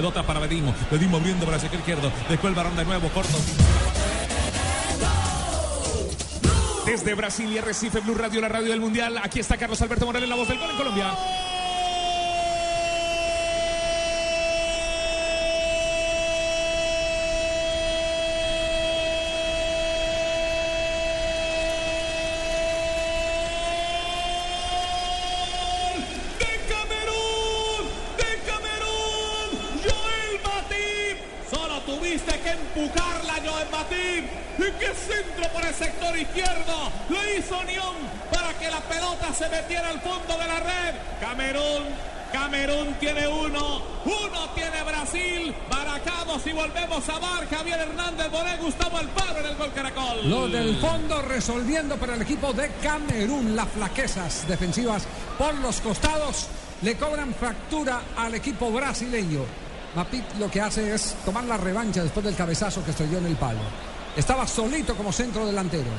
Otra para Bedimo. Bedimo abriendo para el sector izquierdo. Después el varón de nuevo, corto. Desde Brasil y Recife, Blue Radio, la radio del Mundial. Aquí está Carlos Alberto Morales, la voz del gol en Colombia. de Camerún, de Camerún, Joel Matip. Solo tuviste que empujarla, Joel Matip. Y qué centro por el sector izquierdo. Lo hizo Unión para que la pelota se metiera al fondo de la red. Camerún. Camerún tiene uno, uno tiene Brasil, Maracamos y volvemos a Bar, Javier Hernández, Boré, Gustavo Alparo en el gol Caracol. Lo del fondo resolviendo para el equipo de Camerún. Las flaquezas defensivas por los costados le cobran fractura al equipo brasileño. Mapit lo que hace es tomar la revancha después del cabezazo que estrelló en el palo. Estaba solito como centro delantero.